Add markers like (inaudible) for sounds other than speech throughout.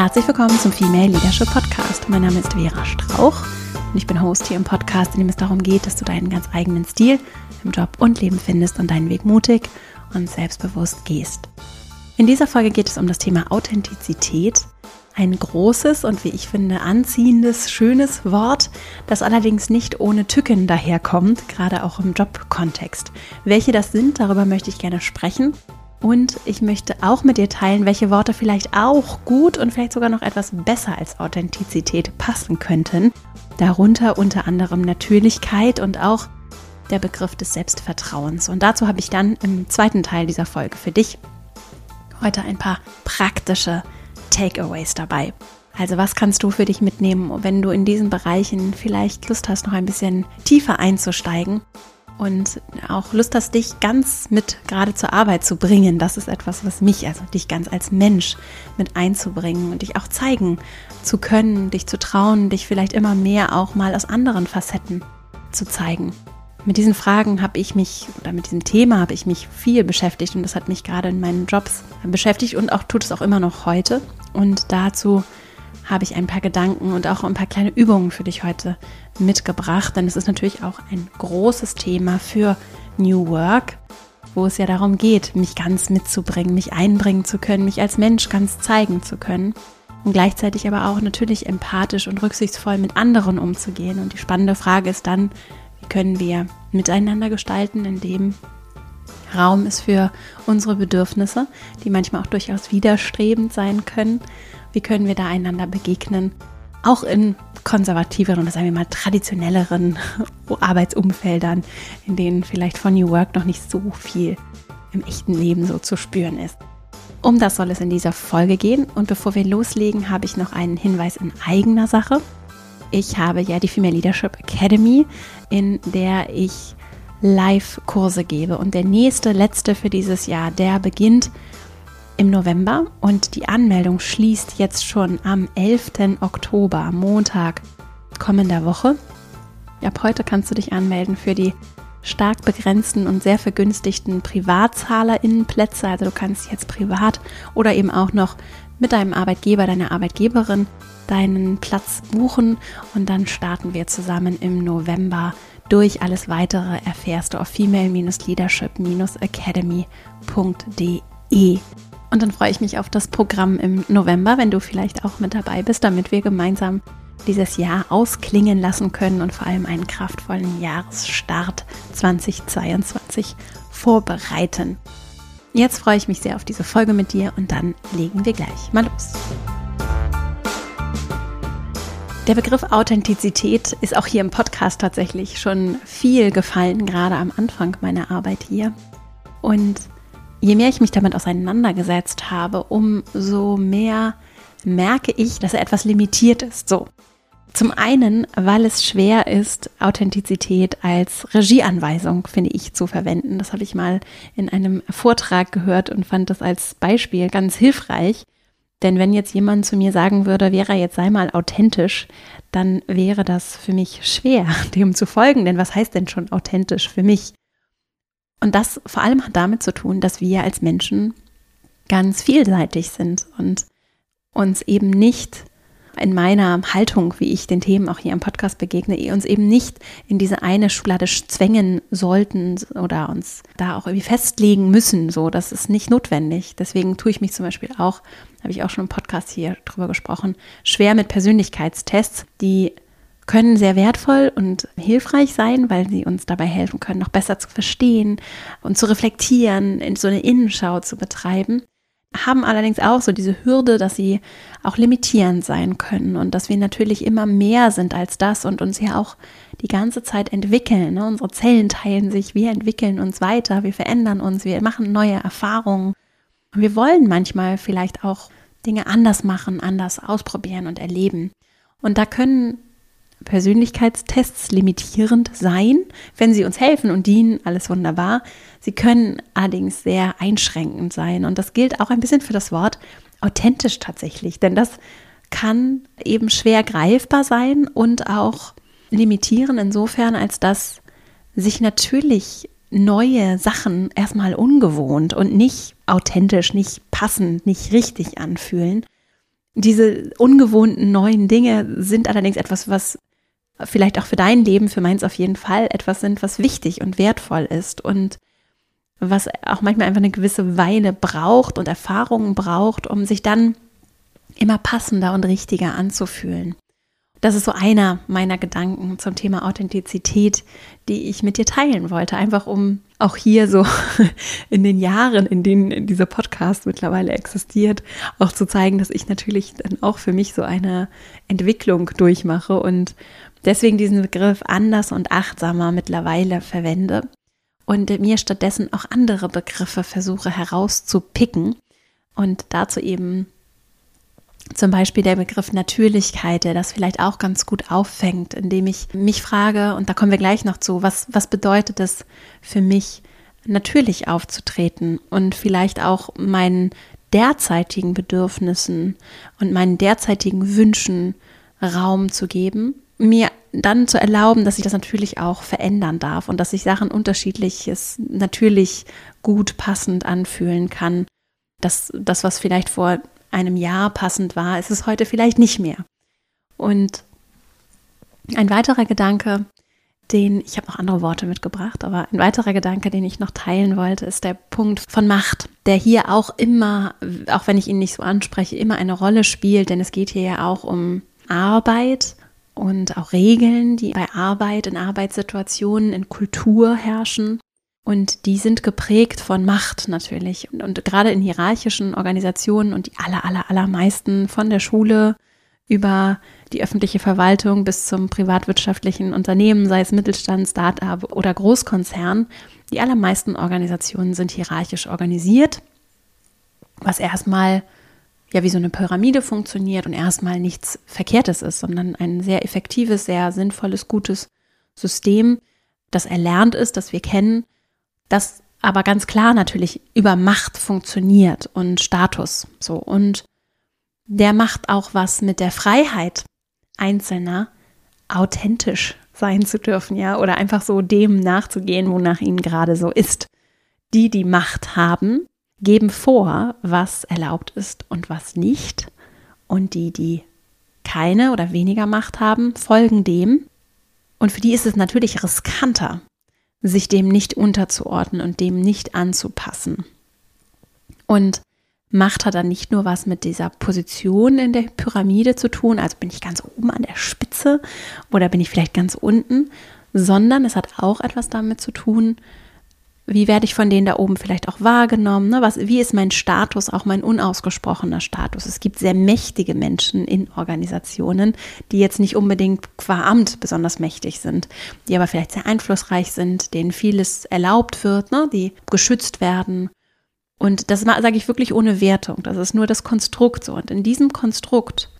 Herzlich willkommen zum Female Leadership Podcast. Mein Name ist Vera Strauch und ich bin Host hier im Podcast, in dem es darum geht, dass du deinen ganz eigenen Stil im Job und Leben findest und deinen Weg mutig und selbstbewusst gehst. In dieser Folge geht es um das Thema Authentizität. Ein großes und wie ich finde anziehendes, schönes Wort, das allerdings nicht ohne Tücken daherkommt, gerade auch im Jobkontext. Welche das sind, darüber möchte ich gerne sprechen und ich möchte auch mit dir teilen, welche Worte vielleicht auch gut und vielleicht sogar noch etwas besser als Authentizität passen könnten. Darunter unter anderem Natürlichkeit und auch der Begriff des Selbstvertrauens. Und dazu habe ich dann im zweiten Teil dieser Folge für dich heute ein paar praktische Takeaways dabei. Also was kannst du für dich mitnehmen, wenn du in diesen Bereichen vielleicht Lust hast, noch ein bisschen tiefer einzusteigen und auch Lust hast, dich ganz mit gerade zur Arbeit zu bringen. Das ist etwas, was mich, also dich ganz als Mensch mit einzubringen und dich auch zeigen zu können, dich zu trauen, dich vielleicht immer mehr auch mal aus anderen Facetten zu zeigen. Mit diesen Fragen habe ich mich oder mit diesem Thema habe ich mich viel beschäftigt und das hat mich gerade in meinen Jobs beschäftigt und auch tut es auch immer noch heute. Und dazu habe ich ein paar Gedanken und auch ein paar kleine Übungen für dich heute mitgebracht, denn es ist natürlich auch ein großes Thema für New Work, wo es ja darum geht, mich ganz mitzubringen, mich einbringen zu können, mich als Mensch ganz zeigen zu können und gleichzeitig aber auch natürlich empathisch und rücksichtsvoll mit anderen umzugehen. Und die spannende Frage ist dann, wie können wir miteinander gestalten, indem Raum ist für unsere Bedürfnisse, die manchmal auch durchaus widerstrebend sein können wie können wir da einander begegnen? Auch in konservativeren oder sagen wir mal traditionelleren (laughs) Arbeitsumfeldern, in denen vielleicht von New Work noch nicht so viel im echten Leben so zu spüren ist. Um das soll es in dieser Folge gehen. Und bevor wir loslegen, habe ich noch einen Hinweis in eigener Sache. Ich habe ja die Female Leadership Academy, in der ich Live-Kurse gebe. Und der nächste, letzte für dieses Jahr, der beginnt im November und die Anmeldung schließt jetzt schon am 11. Oktober, Montag kommender Woche. Ab heute kannst du dich anmelden für die stark begrenzten und sehr vergünstigten PrivatzahlerInnenplätze. Also du kannst jetzt privat oder eben auch noch mit deinem Arbeitgeber, deiner Arbeitgeberin deinen Platz buchen und dann starten wir zusammen im November durch. Alles weitere erfährst du auf female-leadership-academy.de. Und dann freue ich mich auf das Programm im November, wenn du vielleicht auch mit dabei bist, damit wir gemeinsam dieses Jahr ausklingen lassen können und vor allem einen kraftvollen Jahresstart 2022 vorbereiten. Jetzt freue ich mich sehr auf diese Folge mit dir und dann legen wir gleich mal los. Der Begriff Authentizität ist auch hier im Podcast tatsächlich schon viel gefallen, gerade am Anfang meiner Arbeit hier. Und je mehr ich mich damit auseinandergesetzt habe, umso mehr merke ich, dass er etwas limitiert ist. So. Zum einen, weil es schwer ist, Authentizität als Regieanweisung, finde ich, zu verwenden. Das habe ich mal in einem Vortrag gehört und fand das als Beispiel ganz hilfreich. Denn wenn jetzt jemand zu mir sagen würde, wäre jetzt sei mal authentisch, dann wäre das für mich schwer, (laughs) dem zu folgen. Denn was heißt denn schon authentisch für mich? Und das vor allem hat damit zu tun, dass wir als Menschen ganz vielseitig sind und uns eben nicht in meiner Haltung, wie ich den Themen auch hier im Podcast begegne, uns eben nicht in diese eine Schublade zwängen sollten oder uns da auch irgendwie festlegen müssen. So, das ist nicht notwendig. Deswegen tue ich mich zum Beispiel auch, habe ich auch schon im Podcast hier drüber gesprochen, schwer mit Persönlichkeitstests, die können sehr wertvoll und hilfreich sein, weil sie uns dabei helfen können, noch besser zu verstehen und zu reflektieren, in so eine Innenschau zu betreiben, haben allerdings auch so diese Hürde, dass sie auch limitierend sein können und dass wir natürlich immer mehr sind als das und uns ja auch die ganze Zeit entwickeln. Ne? Unsere Zellen teilen sich, wir entwickeln uns weiter, wir verändern uns, wir machen neue Erfahrungen. Und wir wollen manchmal vielleicht auch Dinge anders machen, anders ausprobieren und erleben. Und da können Persönlichkeitstests limitierend sein, wenn sie uns helfen und dienen, alles wunderbar. Sie können allerdings sehr einschränkend sein. Und das gilt auch ein bisschen für das Wort authentisch tatsächlich, denn das kann eben schwer greifbar sein und auch limitieren insofern, als dass sich natürlich neue Sachen erstmal ungewohnt und nicht authentisch, nicht passend, nicht richtig anfühlen. Diese ungewohnten neuen Dinge sind allerdings etwas, was vielleicht auch für dein Leben, für meins auf jeden Fall etwas sind, was wichtig und wertvoll ist und was auch manchmal einfach eine gewisse Weile braucht und Erfahrungen braucht, um sich dann immer passender und richtiger anzufühlen. Das ist so einer meiner Gedanken zum Thema Authentizität, die ich mit dir teilen wollte, einfach um auch hier so (laughs) in den Jahren, in denen dieser Podcast mittlerweile existiert, auch zu zeigen, dass ich natürlich dann auch für mich so eine Entwicklung durchmache und deswegen diesen Begriff anders und achtsamer mittlerweile verwende und mir stattdessen auch andere Begriffe versuche herauszupicken und dazu eben zum Beispiel der Begriff Natürlichkeit, der das vielleicht auch ganz gut auffängt, indem ich mich frage, und da kommen wir gleich noch zu, was, was bedeutet es für mich, natürlich aufzutreten und vielleicht auch meinen derzeitigen Bedürfnissen und meinen derzeitigen Wünschen Raum zu geben, mir dann zu erlauben, dass ich das natürlich auch verändern darf und dass sich Sachen unterschiedliches natürlich gut passend anfühlen kann. dass das, was vielleicht vor einem Jahr passend war, ist es heute vielleicht nicht mehr. Und ein weiterer Gedanke, den, ich habe noch andere Worte mitgebracht, aber ein weiterer Gedanke, den ich noch teilen wollte, ist der Punkt von Macht, der hier auch immer, auch wenn ich ihn nicht so anspreche, immer eine Rolle spielt, denn es geht hier ja auch um Arbeit und auch Regeln, die bei Arbeit, in Arbeitssituationen, in Kultur herrschen. Und die sind geprägt von Macht natürlich. Und, und, gerade in hierarchischen Organisationen und die aller, aller, allermeisten von der Schule über die öffentliche Verwaltung bis zum privatwirtschaftlichen Unternehmen, sei es Mittelstand, Start-up oder Großkonzern, die allermeisten Organisationen sind hierarchisch organisiert, was erstmal ja wie so eine Pyramide funktioniert und erstmal nichts Verkehrtes ist, sondern ein sehr effektives, sehr sinnvolles, gutes System, das erlernt ist, das wir kennen, das aber ganz klar natürlich über Macht funktioniert und Status. So. Und der macht auch was mit der Freiheit Einzelner, authentisch sein zu dürfen, ja, oder einfach so dem nachzugehen, wonach ihnen gerade so ist. Die, die Macht haben, geben vor, was erlaubt ist und was nicht. Und die, die keine oder weniger Macht haben, folgen dem. Und für die ist es natürlich riskanter, sich dem nicht unterzuordnen und dem nicht anzupassen. Und Macht hat dann nicht nur was mit dieser Position in der Pyramide zu tun, also bin ich ganz oben an der Spitze oder bin ich vielleicht ganz unten, sondern es hat auch etwas damit zu tun, wie werde ich von denen da oben vielleicht auch wahrgenommen? Ne? Was, wie ist mein Status, auch mein unausgesprochener Status? Es gibt sehr mächtige Menschen in Organisationen, die jetzt nicht unbedingt qua Amt besonders mächtig sind, die aber vielleicht sehr einflussreich sind, denen vieles erlaubt wird, ne? die geschützt werden. Und das sage ich wirklich ohne Wertung. Das ist nur das Konstrukt so. Und in diesem Konstrukt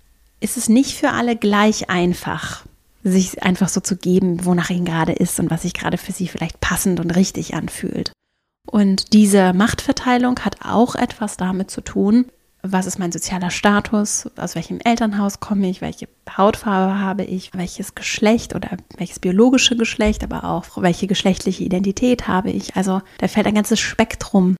ist es nicht für alle gleich einfach, sich einfach so zu geben, wonach ihnen gerade ist und was sich gerade für sie vielleicht passend und richtig anfühlt. Und diese Machtverteilung hat auch etwas damit zu tun, was ist mein sozialer Status, aus welchem Elternhaus komme ich, welche Hautfarbe habe ich, welches Geschlecht oder welches biologische Geschlecht, aber auch welche geschlechtliche Identität habe ich. Also da fällt ein ganzes Spektrum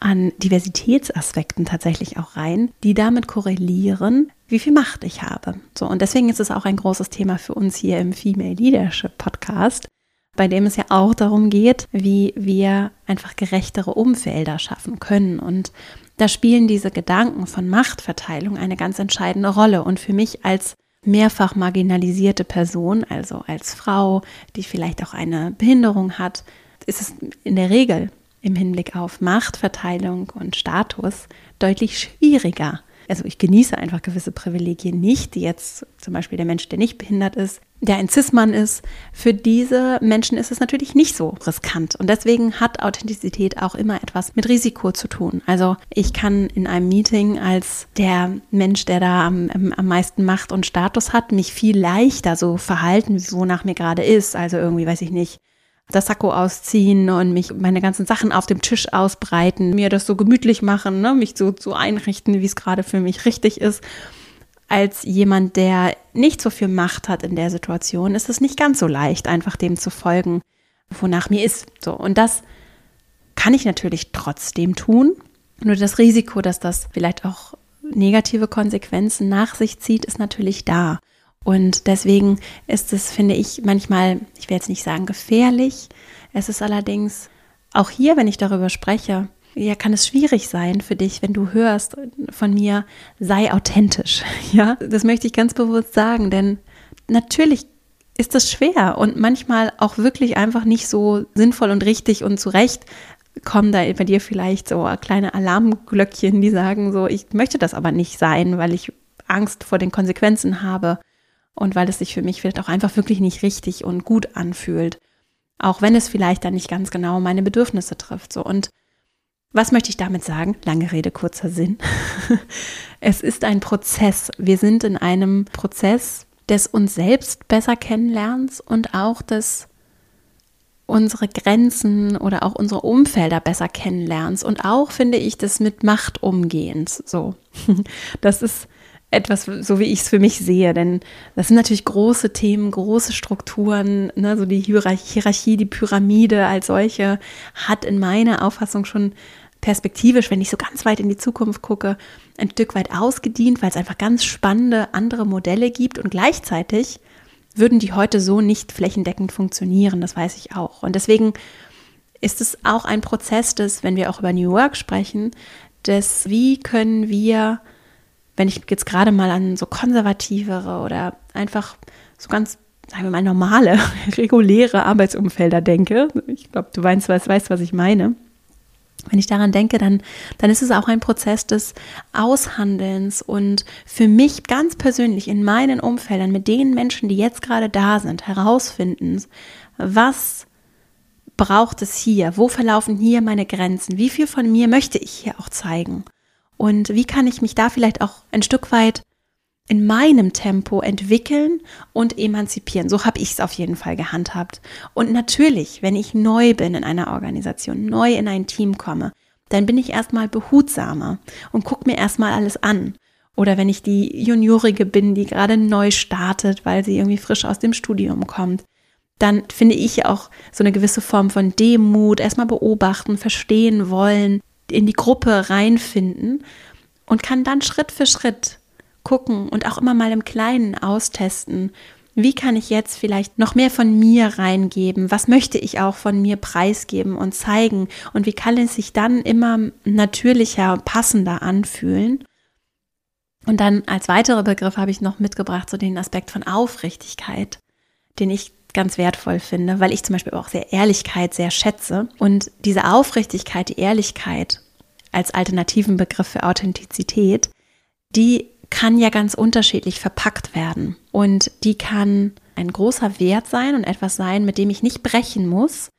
an Diversitätsaspekten tatsächlich auch rein, die damit korrelieren, wie viel Macht ich habe. So, und deswegen ist es auch ein großes Thema für uns hier im Female Leadership Podcast, bei dem es ja auch darum geht, wie wir einfach gerechtere Umfelder schaffen können. Und da spielen diese Gedanken von Machtverteilung eine ganz entscheidende Rolle. Und für mich als mehrfach marginalisierte Person, also als Frau, die vielleicht auch eine Behinderung hat, ist es in der Regel im Hinblick auf Machtverteilung und Status deutlich schwieriger. Also ich genieße einfach gewisse Privilegien nicht, die jetzt zum Beispiel der Mensch, der nicht behindert ist, der ein Cis-Mann ist. Für diese Menschen ist es natürlich nicht so riskant. Und deswegen hat Authentizität auch immer etwas mit Risiko zu tun. Also ich kann in einem Meeting als der Mensch, der da am, am meisten Macht und Status hat, mich viel leichter so verhalten, wonach mir gerade ist. Also irgendwie, weiß ich nicht, das Sakko ausziehen und mich meine ganzen Sachen auf dem Tisch ausbreiten, mir das so gemütlich machen, ne, mich so, so einrichten, wie es gerade für mich richtig ist. Als jemand, der nicht so viel Macht hat in der Situation, ist es nicht ganz so leicht, einfach dem zu folgen, wonach mir ist. So. Und das kann ich natürlich trotzdem tun. Nur das Risiko, dass das vielleicht auch negative Konsequenzen nach sich zieht, ist natürlich da. Und deswegen ist es, finde ich, manchmal, ich will jetzt nicht sagen gefährlich, es ist allerdings auch hier, wenn ich darüber spreche, ja, kann es schwierig sein für dich, wenn du hörst von mir, sei authentisch. (laughs) Ja, das möchte ich ganz bewusst sagen, denn natürlich ist das schwer und manchmal auch wirklich einfach nicht so sinnvoll und richtig und zurecht kommen da bei dir vielleicht so kleine Alarmglöckchen, die sagen so, ich möchte das aber nicht sein, weil ich Angst vor den Konsequenzen habe und weil es sich für mich vielleicht auch einfach wirklich nicht richtig und gut anfühlt. Auch wenn es vielleicht dann nicht ganz genau meine Bedürfnisse trifft. So. Und was möchte ich damit sagen? Lange Rede, kurzer Sinn. (laughs) es ist ein Prozess. Wir sind in einem Prozess des uns selbst besser kennenlernens und auch des unsere Grenzen oder auch unsere Umfelder besser kennenlernst und auch finde ich das mit Macht umgehens so. (laughs) Das ist etwas, so wie ich es für mich sehe, denn das sind natürlich große Themen, große Strukturen, ne, so die Hierarchie, die Pyramide als solche hat in meiner Auffassung schon perspektivisch, wenn ich so ganz weit in die Zukunft gucke, ein Stück weit ausgedient, weil es einfach ganz spannende andere Modelle gibt. Und gleichzeitig würden die heute so nicht flächendeckend funktionieren, das weiß ich auch. Und deswegen ist es auch ein Prozess des, wenn wir auch über New Work sprechen, des, wie können wir, wenn ich jetzt gerade mal an so konservativere oder einfach so ganz, sagen wir mal, normale, (laughs) reguläre Arbeitsumfelder denke, ich glaube, du weißt, weißt, was ich meine, wenn ich daran denke, dann, dann ist es auch ein Prozess des Aushandelns und für mich ganz persönlich in meinen Umfeldern mit den Menschen, die jetzt gerade da sind, herausfinden, was braucht es hier? Wo verlaufen hier meine Grenzen? Wie viel von mir möchte ich hier auch zeigen? Und wie kann ich mich da vielleicht auch ein Stück weit in meinem Tempo entwickeln und emanzipieren. So habe ich es auf jeden Fall gehandhabt. Und natürlich, wenn ich neu bin in einer Organisation, neu in ein Team komme, dann bin ich erstmal behutsamer und gucke mir erstmal alles an. Oder wenn ich die Juniorige bin, die gerade neu startet, weil sie irgendwie frisch aus dem Studium kommt, dann finde ich auch so eine gewisse Form von Demut, erstmal beobachten, verstehen wollen, in die Gruppe reinfinden und kann dann Schritt für Schritt gucken und auch immer mal im Kleinen austesten. Wie kann ich jetzt vielleicht noch mehr von mir reingeben? Was möchte ich auch von mir preisgeben und zeigen? Und wie kann es sich dann immer natürlicher, passender anfühlen? Und dann als weiterer Begriff habe ich noch mitgebracht, so den Aspekt von Aufrichtigkeit, den ich ganz wertvoll finde, weil ich zum Beispiel auch sehr Ehrlichkeit sehr schätze. Und diese Aufrichtigkeit, die Ehrlichkeit als alternativen Begriff für Authentizität, die kann ja ganz unterschiedlich verpackt werden. Und die kann ein großer Wert sein und etwas sein, mit dem ich nicht brechen muss,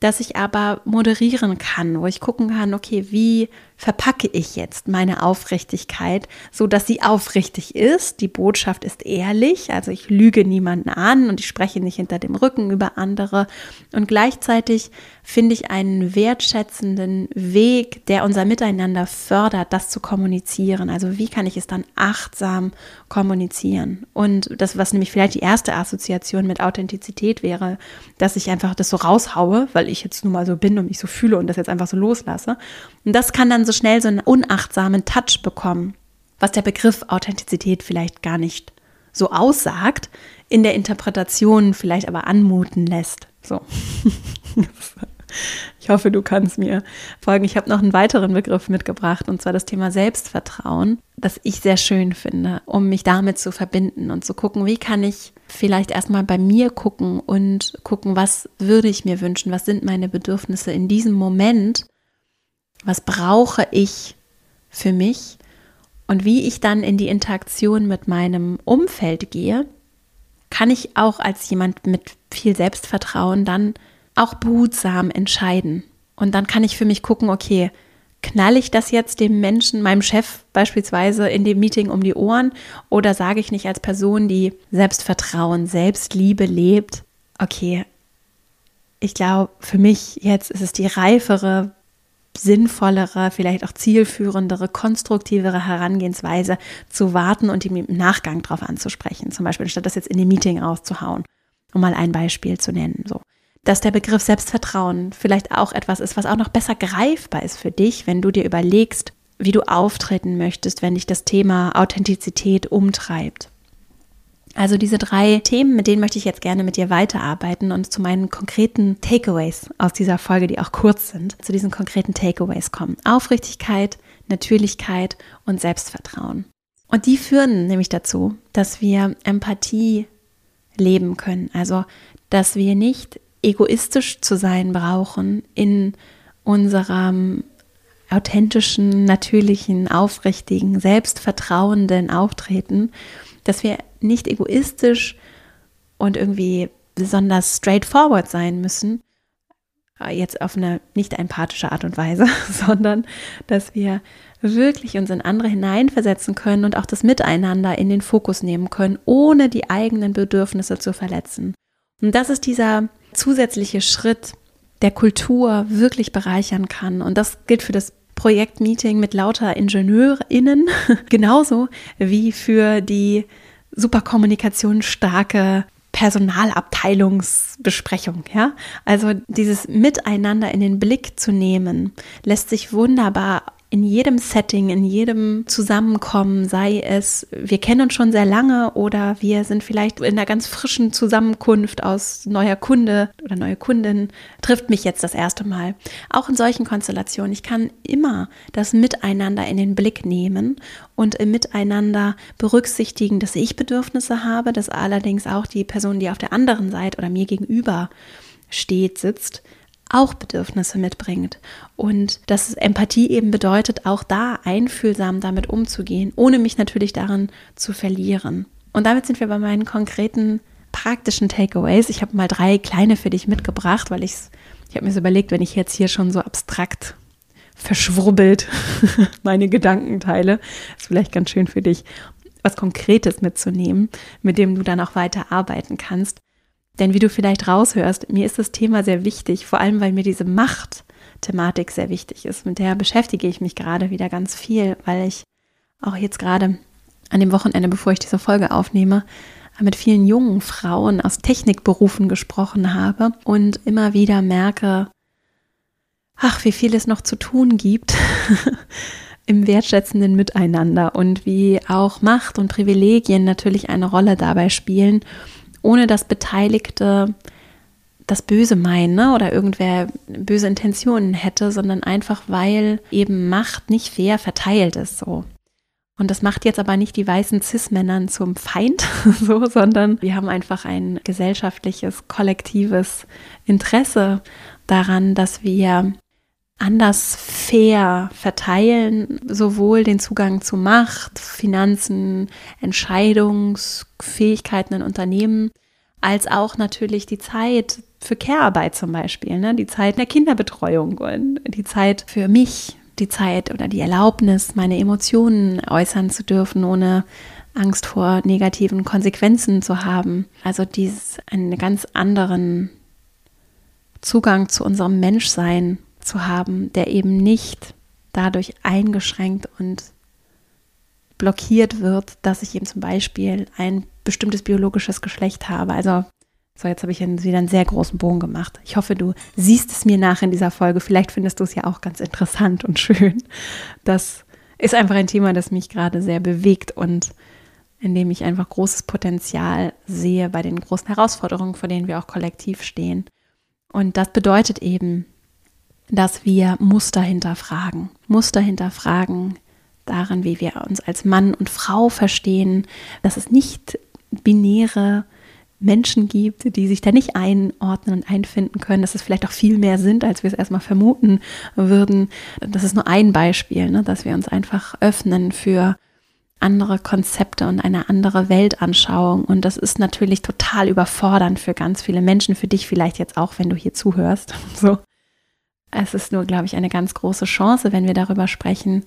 dass ich aber moderieren kann, wo ich gucken kann, okay, wie verpacke ich jetzt meine Aufrichtigkeit, so dass sie aufrichtig ist. Die Botschaft ist ehrlich, also ich lüge niemanden an und ich spreche nicht hinter dem Rücken über andere und gleichzeitig finde ich einen wertschätzenden Weg, der unser Miteinander fördert, das zu kommunizieren. Also wie kann ich es dann achtsam kommunizieren? Und das, was nämlich vielleicht die erste Assoziation mit Authentizität wäre, dass ich einfach das so raushaue, weil ich jetzt nun mal so bin und mich so fühle und das jetzt einfach so loslasse. Und das kann dann so schnell so einen unachtsamen Touch bekommen, was der Begriff Authentizität vielleicht gar nicht so aussagt, in der Interpretation vielleicht aber anmuten lässt. So. (laughs) Ich hoffe, du kannst mir folgen. Ich habe noch einen weiteren Begriff mitgebracht, und zwar das Thema Selbstvertrauen, das ich sehr schön finde, um mich damit zu verbinden und zu gucken, wie kann ich vielleicht erstmal bei mir gucken und gucken, was würde ich mir wünschen, was sind meine Bedürfnisse in diesem Moment, was brauche ich für mich und wie ich dann in die Interaktion mit meinem Umfeld gehe, kann ich auch als jemand mit viel Selbstvertrauen dann auch behutsam entscheiden. Und dann kann ich für mich gucken, okay, knall ich das jetzt dem Menschen, meinem Chef beispielsweise in dem Meeting um die Ohren oder sage ich nicht als Person, die Selbstvertrauen, Selbstliebe lebt, okay, ich glaube, für mich jetzt ist es die reifere, sinnvollere, vielleicht auch zielführendere, konstruktivere Herangehensweise zu warten und ihm im Nachgang darauf anzusprechen. Zum Beispiel, statt das jetzt in dem Meeting rauszuhauen, um mal ein Beispiel zu nennen. So dass der Begriff Selbstvertrauen vielleicht auch etwas ist, was auch noch besser greifbar ist für dich, wenn du dir überlegst, wie du auftreten möchtest, wenn dich das Thema Authentizität umtreibt. Also diese drei Themen, mit denen möchte ich jetzt gerne mit dir weiterarbeiten und zu meinen konkreten Takeaways aus dieser Folge, die auch kurz sind, zu diesen konkreten Takeaways kommen. Aufrichtigkeit, Natürlichkeit und Selbstvertrauen. Und die führen nämlich dazu, dass wir Empathie leben können. Also, dass wir nicht egoistisch zu sein brauchen in unserem authentischen, natürlichen, aufrichtigen, selbstvertrauenden Auftreten, dass wir nicht egoistisch und irgendwie besonders straightforward sein müssen, äh, jetzt auf eine nicht empathische Art und Weise, (laughs) sondern dass wir wirklich uns in andere hineinversetzen können und auch das Miteinander in den Fokus nehmen können, ohne die eigenen Bedürfnisse zu verletzen. Und das ist dieser zusätzliche Schritt, der Kultur wirklich bereichern kann. Und das gilt für das Projektmeeting mit lauter IngenieurInnen (laughs) genauso wie für die super kommunikationsstarke Personalabteilungsbesprechung, ja? Also dieses Miteinander in den Blick zu nehmen, lässt sich wunderbar in jedem Setting, in jedem Zusammenkommen, sei es, wir kennen uns schon sehr lange oder wir sind vielleicht in einer ganz frischen Zusammenkunft aus neuer Kunde oder neue Kundin, trifft mich jetzt das erste Mal. Auch in solchen Konstellationen, ich kann immer das Miteinander in den Blick nehmen und im Miteinander berücksichtigen, dass ich Bedürfnisse habe, dass allerdings auch die Person, die auf der anderen Seite oder mir gegenüber steht, sitzt, auch Bedürfnisse mitbringt. Und dass Empathie eben bedeutet, auch da einfühlsam damit umzugehen, ohne mich natürlich daran zu verlieren. Und damit sind wir bei meinen konkreten praktischen Takeaways. Ich habe mal drei kleine für dich mitgebracht, weil ich ich habe mir so überlegt, wenn ich jetzt hier schon so abstrakt verschwurbelt (laughs) meine Gedanken teile, ist vielleicht ganz schön für dich, was Konkretes mitzunehmen, mit dem du dann auch weiter arbeiten kannst. Denn wie du vielleicht raushörst, mir ist das Thema sehr wichtig, vor allem weil mir diese Macht-Thematik sehr wichtig ist. Mit der beschäftige ich mich gerade wieder ganz viel, weil ich auch jetzt gerade an dem Wochenende, bevor ich diese Folge aufnehme, mit vielen jungen Frauen aus Technikberufen gesprochen habe und immer wieder merke, ach, wie viel es noch zu tun gibt (laughs) im wertschätzenden Miteinander und wie auch Macht und Privilegien natürlich eine Rolle dabei spielen ohne dass Beteiligte das Böse meinen ne? oder irgendwer böse Intentionen hätte, sondern einfach weil eben Macht nicht fair verteilt ist so. Und das macht jetzt aber nicht die weißen Cis-Männern zum Feind, (laughs) so, sondern wir haben einfach ein gesellschaftliches, kollektives Interesse daran, dass wir anders fair verteilen, sowohl den Zugang zu Macht, Finanzen, Entscheidungsfähigkeiten in Unternehmen, als auch natürlich die Zeit für Care-Arbeit zum Beispiel, ne? die Zeit der Kinderbetreuung und die Zeit für mich, die Zeit oder die Erlaubnis, meine Emotionen äußern zu dürfen, ohne Angst vor negativen Konsequenzen zu haben. Also dies einen ganz anderen Zugang zu unserem Menschsein zu haben, der eben nicht dadurch eingeschränkt und blockiert wird, dass ich eben zum Beispiel ein bestimmtes biologisches Geschlecht habe. Also, so jetzt habe ich wieder einen sehr großen Bogen gemacht. Ich hoffe, du siehst es mir nach in dieser Folge. Vielleicht findest du es ja auch ganz interessant und schön. Das ist einfach ein Thema, das mich gerade sehr bewegt und in dem ich einfach großes Potenzial sehe bei den großen Herausforderungen, vor denen wir auch kollektiv stehen. Und das bedeutet eben, dass wir Muster hinterfragen. Muster hinterfragen darin, wie wir uns als Mann und Frau verstehen, dass es nicht binäre Menschen gibt, die sich da nicht einordnen und einfinden können, dass es vielleicht auch viel mehr sind, als wir es erstmal vermuten würden. Das ist nur ein Beispiel, ne, dass wir uns einfach öffnen für andere Konzepte und eine andere Weltanschauung. Und das ist natürlich total überfordernd für ganz viele Menschen, für dich vielleicht jetzt auch, wenn du hier zuhörst. (laughs) So. Es ist nur, glaube ich, eine ganz große Chance, wenn wir darüber sprechen,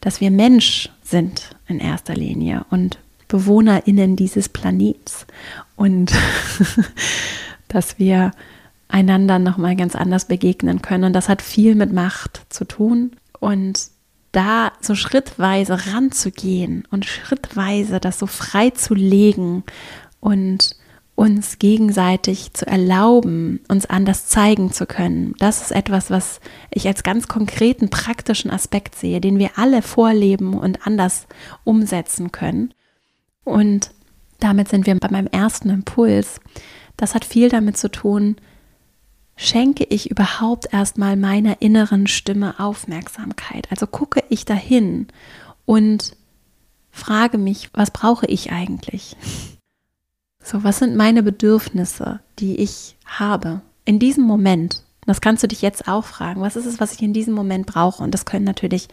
dass wir Mensch sind in erster Linie und BewohnerInnen dieses Planets und (laughs) dass wir einander nochmal ganz anders begegnen können. Und das hat viel mit Macht zu tun. Und da so schrittweise ranzugehen und schrittweise das so frei zu legen und uns gegenseitig zu erlauben, uns anders zeigen zu können. Das ist etwas, was ich als ganz konkreten, praktischen Aspekt sehe, den wir alle vorleben und anders umsetzen können. Und damit sind wir bei meinem ersten Impuls. Das hat viel damit zu tun, schenke ich überhaupt erstmal meiner inneren Stimme Aufmerksamkeit. Also gucke ich dahin und frage mich, was brauche ich eigentlich? So, was sind meine Bedürfnisse, die ich habe in diesem Moment? Das kannst du dich jetzt auch fragen. Was ist es, was ich in diesem Moment brauche? Und das können natürlich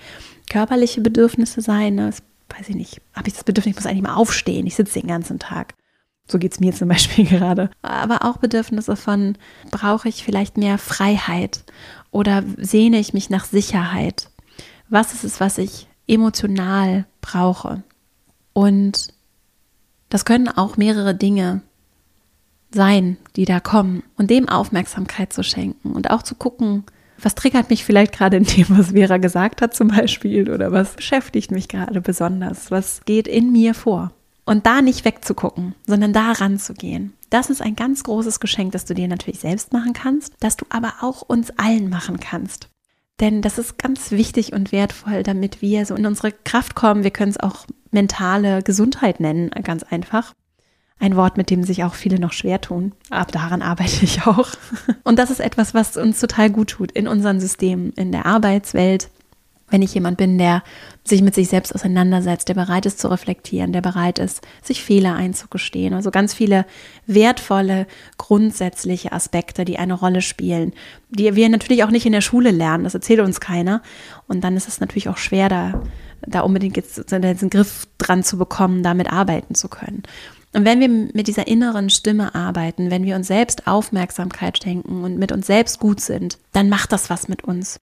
körperliche Bedürfnisse sein. Ne? Das, weiß ich nicht. Habe ich das Bedürfnis, ich muss eigentlich mal aufstehen. Ich sitze den ganzen Tag. So geht es mir zum Beispiel (laughs) gerade. Aber auch Bedürfnisse von, brauche ich vielleicht mehr Freiheit oder sehne ich mich nach Sicherheit? Was ist es, was ich emotional brauche? Und das können auch mehrere Dinge sein, die da kommen und dem Aufmerksamkeit zu schenken und auch zu gucken, was triggert mich vielleicht gerade in dem, was Vera gesagt hat zum Beispiel oder was beschäftigt mich gerade besonders, was geht in mir vor. Und da nicht wegzugucken, sondern da ranzugehen. Das ist ein ganz großes Geschenk, das du dir natürlich selbst machen kannst, das du aber auch uns allen machen kannst. Denn das ist ganz wichtig und wertvoll, damit wir so in unsere Kraft kommen. Wir können es auch mentale Gesundheit nennen, ganz einfach. Ein Wort, mit dem sich auch viele noch schwer tun. Aber daran arbeite ich auch. (laughs) Und das ist etwas, was uns total gut tut in unseren Systemen, in der Arbeitswelt, wenn ich jemand bin, der sich mit sich selbst auseinandersetzt, der bereit ist zu reflektieren, der bereit ist, sich Fehler einzugestehen. Also ganz viele wertvolle, grundsätzliche Aspekte, die eine Rolle spielen, die wir natürlich auch nicht in der Schule lernen. Das erzählt uns keiner. Und dann ist es natürlich auch schwer, da, da unbedingt jetzt einen Griff dran zu bekommen, damit arbeiten zu können. Und wenn wir mit dieser inneren Stimme arbeiten, wenn wir uns selbst Aufmerksamkeit schenken und mit uns selbst gut sind, dann macht das was mit uns.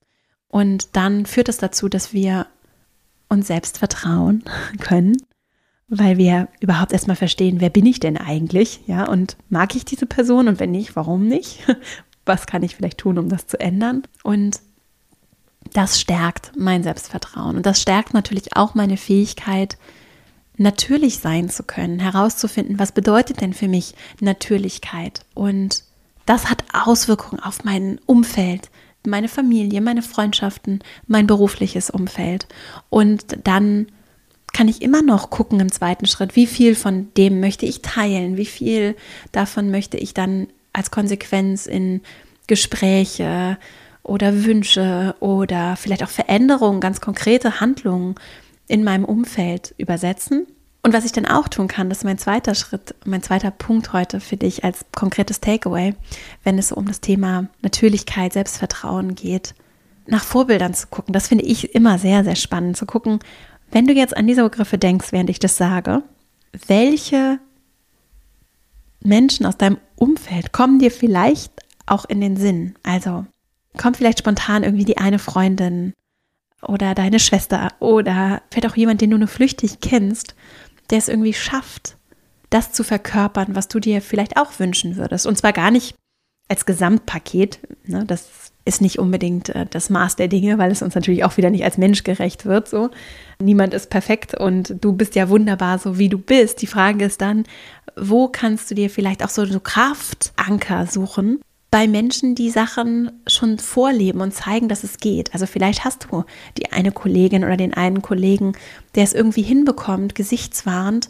Und dann führt es dazu, dass wir uns selbst vertrauen (laughs) können, weil wir überhaupt erstmal verstehen, wer bin ich denn eigentlich? Ja, und mag ich diese Person? Und wenn nicht, warum nicht? (laughs) Was kann ich vielleicht tun, um das zu ändern? Und das stärkt mein Selbstvertrauen. Und das stärkt natürlich auch meine Fähigkeit, natürlich sein zu können, herauszufinden, was bedeutet denn für mich Natürlichkeit. Und das hat Auswirkungen auf mein Umfeld, meine Familie, meine Freundschaften, mein berufliches Umfeld. Und dann kann ich immer noch gucken im zweiten Schritt, wie viel von dem möchte ich teilen, wie viel davon möchte ich dann als Konsequenz in Gespräche oder Wünsche oder vielleicht auch Veränderungen, ganz konkrete Handlungen in meinem Umfeld übersetzen und was ich dann auch tun kann, das ist mein zweiter Schritt, mein zweiter Punkt heute für dich als konkretes Takeaway, wenn es so um das Thema Natürlichkeit, Selbstvertrauen geht, nach Vorbildern zu gucken. Das finde ich immer sehr, sehr spannend zu gucken, wenn du jetzt an diese Begriffe denkst, während ich das sage, welche Menschen aus deinem Umfeld kommen dir vielleicht auch in den Sinn? Also kommt vielleicht spontan irgendwie die eine Freundin oder deine Schwester oder vielleicht auch jemand, den du nur flüchtig kennst der es irgendwie schafft, das zu verkörpern, was du dir vielleicht auch wünschen würdest. Und zwar gar nicht als Gesamtpaket. Ne? Das ist nicht unbedingt äh, das Maß der Dinge, weil es uns natürlich auch wieder nicht als Mensch gerecht wird. So, niemand ist perfekt und du bist ja wunderbar, so wie du bist. Die Frage ist dann, wo kannst du dir vielleicht auch so, so Kraftanker suchen, bei Menschen, die Sachen schon vorleben und zeigen, dass es geht. Also vielleicht hast du die eine Kollegin oder den einen Kollegen, der es irgendwie hinbekommt, gesichtswahrend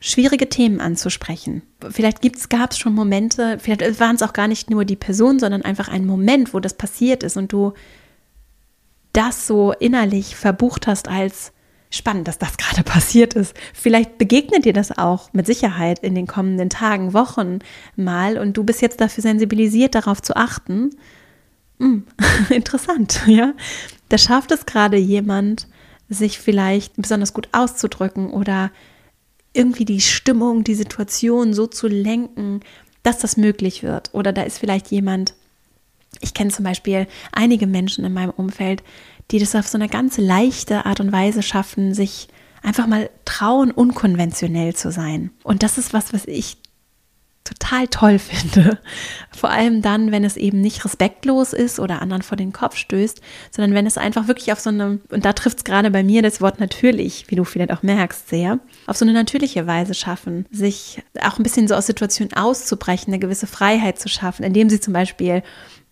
schwierige Themen anzusprechen. Vielleicht gab es schon Momente, vielleicht waren es auch gar nicht nur die Person, sondern einfach ein Moment, wo das passiert ist und du das so innerlich verbucht hast als spannend, dass das gerade (laughs) passiert ist. Vielleicht begegnet dir das auch mit Sicherheit in den kommenden Tagen, Wochen mal und du bist jetzt dafür sensibilisiert, darauf zu achten. Hm, (laughs) interessant, (laughs) ja. Da schafft es gerade jemand, sich vielleicht besonders gut auszudrücken oder irgendwie die Stimmung, die Situation so zu lenken, dass das möglich wird. Oder da ist vielleicht jemand, ich kenne zum Beispiel einige Menschen in meinem Umfeld, die das auf so eine ganz leichte Art und Weise schaffen, sich einfach mal trauen, unkonventionell zu sein. Und das ist was, was ich total toll (laughs) finde. Vor allem dann, wenn es eben nicht respektlos ist oder anderen vor den Kopf stößt, sondern wenn es einfach wirklich auf so eine, und da trifft es gerade bei mir das Wort natürlich, wie du vielleicht auch merkst, sehr, auf so eine natürliche Weise schaffen, sich auch ein bisschen so aus Situationen auszubrechen, eine gewisse Freiheit zu schaffen, indem sie zum Beispiel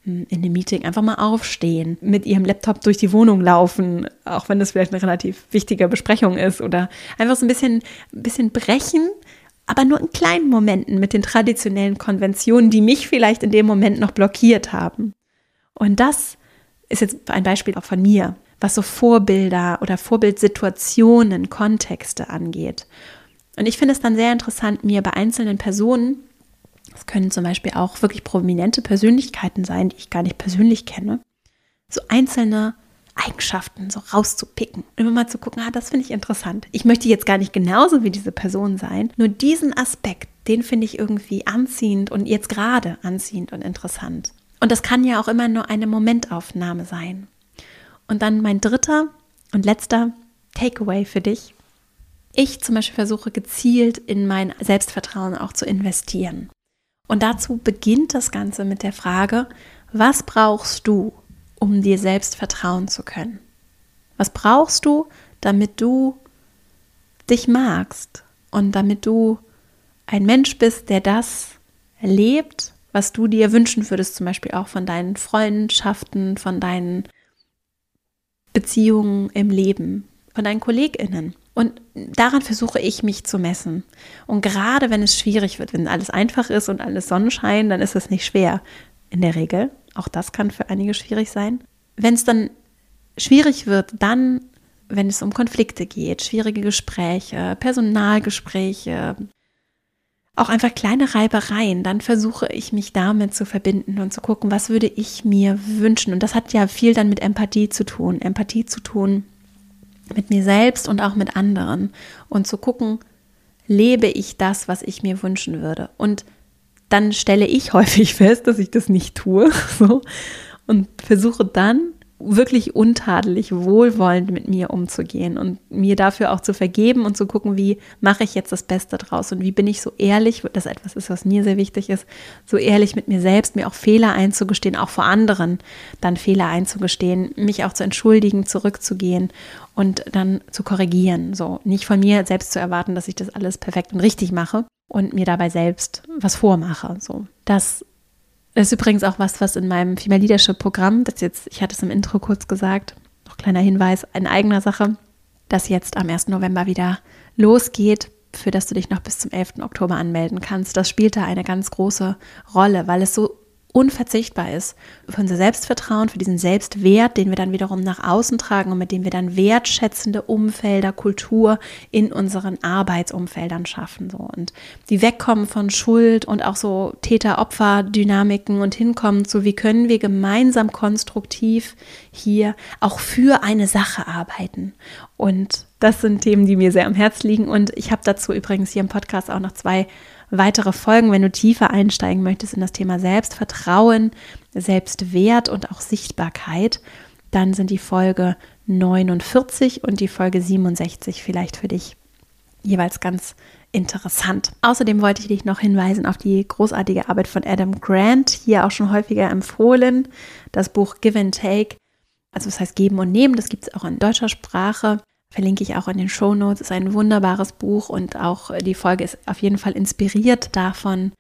in einem Meeting einfach mal aufstehen, mit ihrem Laptop durch die Wohnung laufen, auch wenn das vielleicht eine relativ wichtige Besprechung ist oder einfach so ein bisschen, ein bisschen brechen, aber nur in kleinen Momenten mit den traditionellen Konventionen, die mich vielleicht in dem Moment noch blockiert haben. Und das ist jetzt ein Beispiel auch von mir, was so Vorbilder oder Vorbildsituationen, Kontexte angeht. Und ich finde es dann sehr interessant, mir bei einzelnen Personen es können zum Beispiel auch wirklich prominente Persönlichkeiten sein, die ich gar nicht persönlich kenne. So einzelne Eigenschaften so rauszupicken. Immer mal zu gucken, ah, das finde ich interessant. Ich möchte jetzt gar nicht genauso wie diese Person sein, nur diesen Aspekt, den finde ich irgendwie anziehend und jetzt gerade anziehend und interessant. Und das kann ja auch immer nur eine Momentaufnahme sein. Und dann mein dritter und letzter Takeaway für dich. Ich zum Beispiel versuche gezielt in mein Selbstvertrauen auch zu investieren. Und dazu beginnt das Ganze mit der Frage, was brauchst du, um dir selbst vertrauen zu können? Was brauchst du, damit du dich magst und damit du ein Mensch bist, der das erlebt, was du dir wünschen würdest, zum Beispiel auch von deinen Freundschaften, von deinen Beziehungen im Leben, von deinen KollegInnen. Und daran versuche ich mich zu messen. Und gerade wenn es schwierig wird, wenn alles einfach ist und alles Sonnenschein, dann ist es nicht schwer. In der Regel. Auch das kann für einige schwierig sein. Wenn es dann schwierig wird, dann, wenn es um Konflikte geht, schwierige Gespräche, Personalgespräche, auch einfach kleine Reibereien, dann versuche ich mich damit zu verbinden und zu gucken, was würde ich mir wünschen. Und das hat ja viel dann mit Empathie zu tun. Empathie zu tun mit mir selbst und auch mit anderen und zu gucken, lebe ich das, was ich mir wünschen würde. Und dann stelle ich (laughs) häufig fest, dass ich das nicht tue (laughs) so, und versuche dann wirklich untadelig, wohlwollend mit mir umzugehen und mir dafür auch zu vergeben und zu gucken, wie mache ich jetzt das Beste draus und wie bin ich so ehrlich, das etwas ist, was mir sehr wichtig ist, so ehrlich mit mir selbst, mir auch Fehler einzugestehen, auch vor anderen dann Fehler einzugestehen, mich auch zu entschuldigen, zurückzugehen und dann zu korrigieren, so nicht von mir selbst zu erwarten, dass ich das alles perfekt und richtig mache und mir dabei selbst was vormache, so. Das das ist übrigens auch was, was in meinem Female Leadership Programm, das jetzt, ich hatte es im Intro kurz gesagt, noch kleiner Hinweis in eigener Sache, das jetzt am 1. November wieder losgeht, für das du dich noch bis zum 11. Oktober anmelden kannst. Das spielt da eine ganz große Rolle, weil es so unverzichtbar ist für unser Selbstvertrauen, für diesen Selbstwert, den wir dann wiederum nach außen tragen und mit dem wir dann wertschätzende Umfelder, Kultur in unseren Arbeitsumfeldern schaffen. So. Und die wegkommen von Schuld und auch so Täter-Opfer-Dynamiken und hinkommen zu, wie können wir gemeinsam konstruktiv hier auch für eine Sache arbeiten. Und das sind Themen, die mir sehr am Herz liegen. Und ich habe dazu übrigens hier im Podcast auch noch zwei weitere Folgen, wenn du tiefer einsteigen möchtest in das Thema Selbstvertrauen, Selbstwert und auch Sichtbarkeit, dann sind die Folge 49 und die Folge 67 vielleicht für dich jeweils ganz interessant. Außerdem wollte ich dich noch hinweisen auf die großartige Arbeit von Adam Grant, hier auch schon häufiger empfohlen, das Buch Give and Take, also das heißt geben und nehmen, das gibt es auch in deutscher Sprache verlinke ich auch in den Show Notes. Ist ein wunderbares Buch und auch die Folge ist auf jeden Fall inspiriert davon,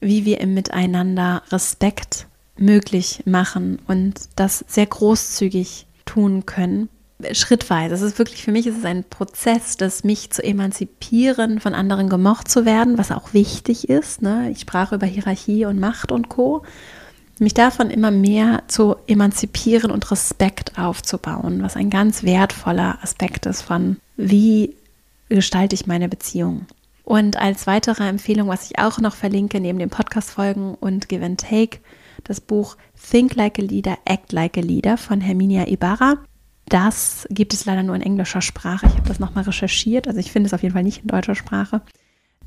wie wir im Miteinander Respekt möglich machen und das sehr großzügig tun können. Schrittweise. Es ist wirklich für mich ist es ein Prozess, das mich zu emanzipieren, von anderen gemocht zu werden, was auch wichtig ist. Ne? Ich sprach über Hierarchie und Macht und Co mich davon immer mehr zu emanzipieren und Respekt aufzubauen, was ein ganz wertvoller Aspekt ist von, wie gestalte ich meine Beziehung. Und als weitere Empfehlung, was ich auch noch verlinke, neben den Podcast-Folgen und Give and Take, das Buch Think Like a Leader, Act Like a Leader von Herminia Ibarra. Das gibt es leider nur in englischer Sprache. Ich habe das nochmal recherchiert. Also ich finde es auf jeden Fall nicht in deutscher Sprache.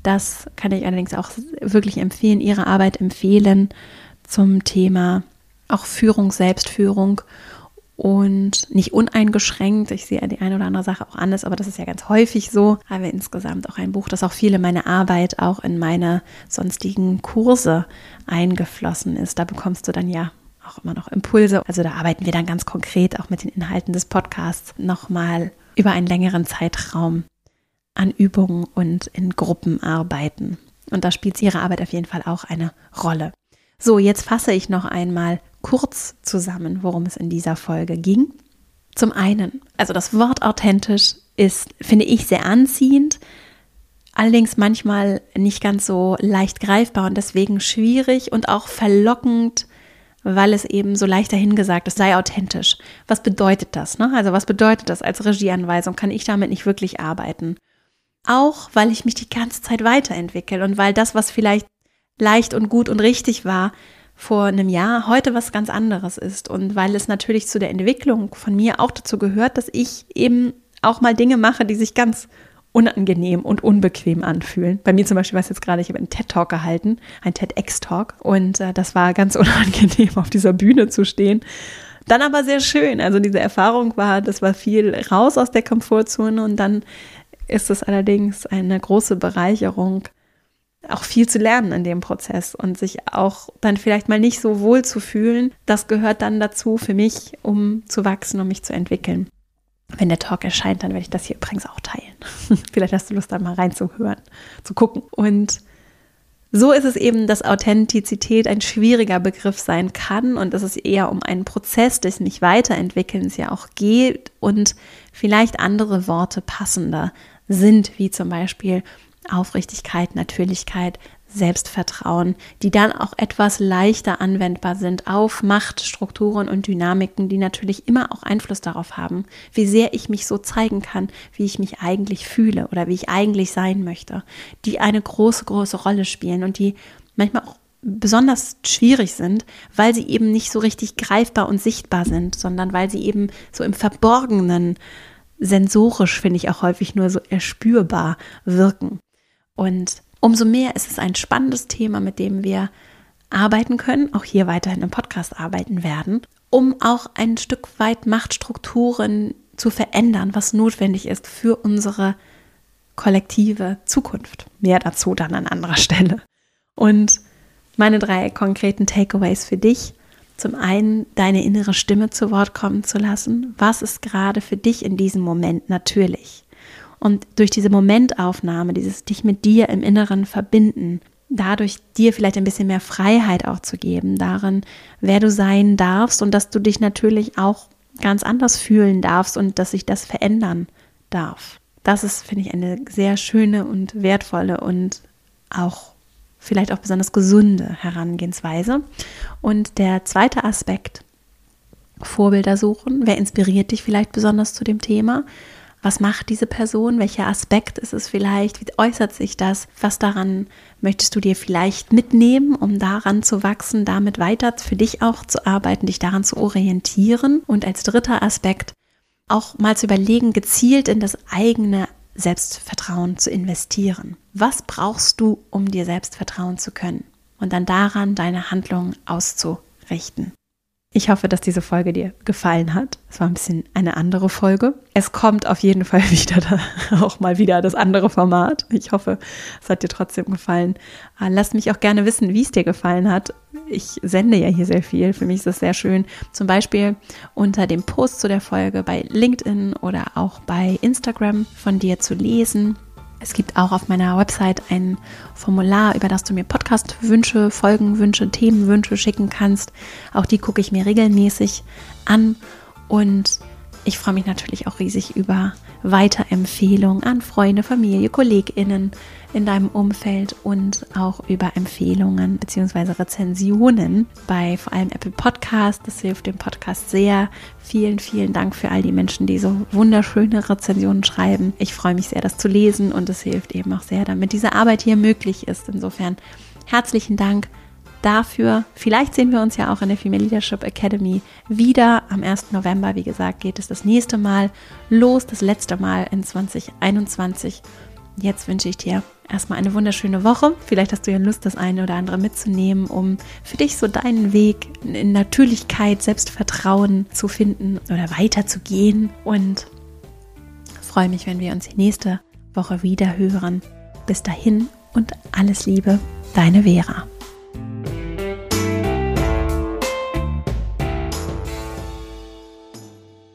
Das kann ich allerdings auch wirklich empfehlen, ihre Arbeit empfehlen zum Thema auch Führung, Selbstführung und nicht uneingeschränkt. Ich sehe die eine oder andere Sache auch anders, aber das ist ja ganz häufig so. Aber insgesamt auch ein Buch, das auch viele meine Arbeit auch in meine sonstigen Kurse eingeflossen ist. Da bekommst du dann ja auch immer noch Impulse. Also da arbeiten wir dann ganz konkret auch mit den Inhalten des Podcasts nochmal über einen längeren Zeitraum an Übungen und in Gruppen arbeiten. Und da spielt ihre Arbeit auf jeden Fall auch eine Rolle. So, jetzt fasse ich noch einmal kurz zusammen, worum es in dieser Folge ging. Zum einen, also das Wort authentisch ist, finde ich, sehr anziehend, allerdings manchmal nicht ganz so leicht greifbar und deswegen schwierig und auch verlockend, weil es eben so leicht dahingesagt ist, sei authentisch. Was bedeutet das? Ne? Also was bedeutet das als Regieanweisung? Kann ich damit nicht wirklich arbeiten? Auch weil ich mich die ganze Zeit weiterentwickle und weil das, was vielleicht leicht und gut und richtig war vor einem Jahr, heute was ganz anderes ist. Und weil es natürlich zu der Entwicklung von mir auch dazu gehört, dass ich eben auch mal Dinge mache, die sich ganz unangenehm und unbequem anfühlen. Bei mir zum Beispiel war es jetzt gerade, ich habe einen TED-Talk gehalten, ein TEDx-Talk und äh, das war ganz (laughs) unangenehm, auf dieser Bühne zu stehen. Dann aber sehr schön. Also diese Erfahrung war, das war viel raus aus der Komfortzone und dann ist es allerdings eine große Bereicherung, auch viel zu lernen in dem Prozess und sich auch dann vielleicht mal nicht so wohl zu fühlen. Das gehört dann dazu für mich, um zu wachsen, um mich zu entwickeln. Wenn der Talk erscheint, dann werde ich das hier übrigens auch teilen. (laughs) vielleicht hast du Lust, da mal reinzuhören, zu gucken. Und so ist es eben, dass Authentizität ein schwieriger Begriff sein kann und dass es eher um einen Prozess des mich weiterentwickelns ja auch geht und vielleicht andere Worte passender sind, wie zum Beispiel Aufrichtigkeit, Natürlichkeit, Selbstvertrauen, die dann auch etwas leichter anwendbar sind auf Machtstrukturen und Dynamiken, die natürlich immer auch Einfluss darauf haben, wie sehr ich mich so zeigen kann, wie ich mich eigentlich fühle oder wie ich eigentlich sein möchte, die eine große, große Rolle spielen und die manchmal auch besonders schwierig sind, weil sie eben nicht so richtig greifbar und sichtbar sind, sondern weil sie eben so im Verborgenen sensorisch, finde ich auch häufig nur so erspürbar wirken. Und umso mehr ist es ein spannendes Thema, mit dem wir arbeiten können, auch hier weiterhin im Podcast arbeiten werden, um auch ein Stück weit Machtstrukturen zu verändern, was notwendig ist für unsere kollektive Zukunft. Mehr dazu dann an anderer Stelle. Und meine drei konkreten Takeaways für dich. Zum einen deine innere Stimme zu Wort kommen zu lassen. Was ist gerade für dich in diesem Moment natürlich? Und durch diese Momentaufnahme, dieses dich mit dir im Inneren verbinden, dadurch dir vielleicht ein bisschen mehr Freiheit auch zu geben, darin, wer du sein darfst und dass du dich natürlich auch ganz anders fühlen darfst und dass sich das verändern darf. Das ist, finde ich, eine sehr schöne und wertvolle und auch vielleicht auch besonders gesunde Herangehensweise. Und der zweite Aspekt, Vorbilder suchen. Wer inspiriert dich vielleicht besonders zu dem Thema? Was macht diese Person? Welcher Aspekt ist es vielleicht? Wie äußert sich das? Was daran möchtest du dir vielleicht mitnehmen, um daran zu wachsen, damit weiter für dich auch zu arbeiten, dich daran zu orientieren? Und als dritter Aspekt auch mal zu überlegen, gezielt in das eigene Selbstvertrauen zu investieren. Was brauchst du, um dir selbst vertrauen zu können? Und dann daran deine Handlungen auszurichten. Ich hoffe, dass diese Folge dir gefallen hat. Es war ein bisschen eine andere Folge. Es kommt auf jeden Fall (laughs) wieder da, auch mal wieder das andere Format. Ich hoffe, es hat dir trotzdem gefallen. Äh, lass mich auch gerne wissen, wie es dir gefallen hat. Ich sende ja hier sehr viel. Für mich ist es sehr schön. Zum Beispiel unter dem Post zu der Folge bei LinkedIn oder auch bei Instagram von dir zu lesen es gibt auch auf meiner Website ein Formular, über das du mir Podcast-Wünsche, Folgenwünsche, Themenwünsche schicken kannst. Auch die gucke ich mir regelmäßig an und ich freue mich natürlich auch riesig über Weiterempfehlungen an Freunde, Familie, KollegInnen in deinem Umfeld und auch über Empfehlungen bzw. Rezensionen bei vor allem Apple Podcast. Das hilft dem Podcast sehr. Vielen, vielen Dank für all die Menschen, die so wunderschöne Rezensionen schreiben. Ich freue mich sehr, das zu lesen und es hilft eben auch sehr, damit diese Arbeit hier möglich ist. Insofern herzlichen Dank dafür. Vielleicht sehen wir uns ja auch in der Female Leadership Academy wieder. Am 1. November, wie gesagt, geht es das nächste Mal los, das letzte Mal in 2021. Jetzt wünsche ich dir erstmal eine wunderschöne Woche. Vielleicht hast du ja Lust, das eine oder andere mitzunehmen, um für dich so deinen Weg in Natürlichkeit, Selbstvertrauen zu finden oder weiterzugehen. Und freue mich, wenn wir uns nächste Woche wieder hören. Bis dahin und alles Liebe, deine Vera.